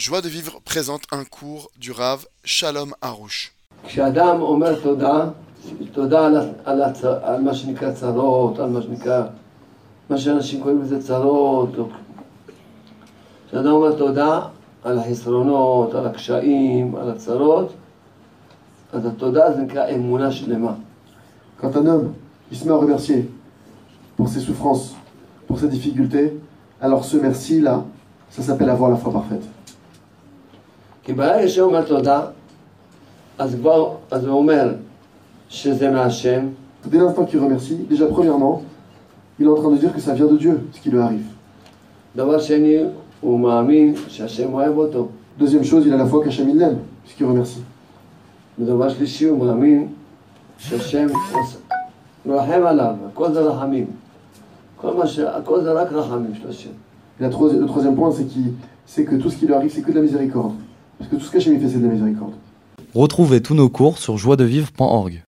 Joie de vivre présente un cours du Rav Shalom Harouche. כשאדם אומר תודה, תודה על, ה- על, הצ, על מה שנקרא צרות, על מה שנקרא, מה שאנשים קוראים לזה צרות, או- כשאדם אומר תודה על החסרונות, על הקשיים, על הצרות, אז התודה זה נקרא אמונה שלמה. Quand un homme il se met à remercier pour ses souffrances, pour ses difficultés, alors ce merci-là, ça s'appelle avoir la foi parfaite. כי ברגע שהוא אומר תודה, אז כבר, אז הוא אומר שזה מהשם, Dès l'instant qu'il remercie, déjà premièrement, il est en train de dire que ça vient de Dieu, ce qui lui arrive. דבר שני, הוא מאמין שהשם אוהב אותו. Deuxième chose, il a la foi qu'Hachem il l'aime, puisqu'il remercie. ודבר שלישי, הוא מאמין שהשם עוש- מרחם עליו, הכל זה רחמים. כל מה ש... הכל זה רק רחמים של השם. Et la troisi- le troisième point, c'est qu'il- c'est que tout ce qui lui arrive, c'est que de la miséricorde. Parce que tout ce qu'Hachem il fait, c'est de la miséricorde. Retrouvez tous nos cours sur joiedevivre.org.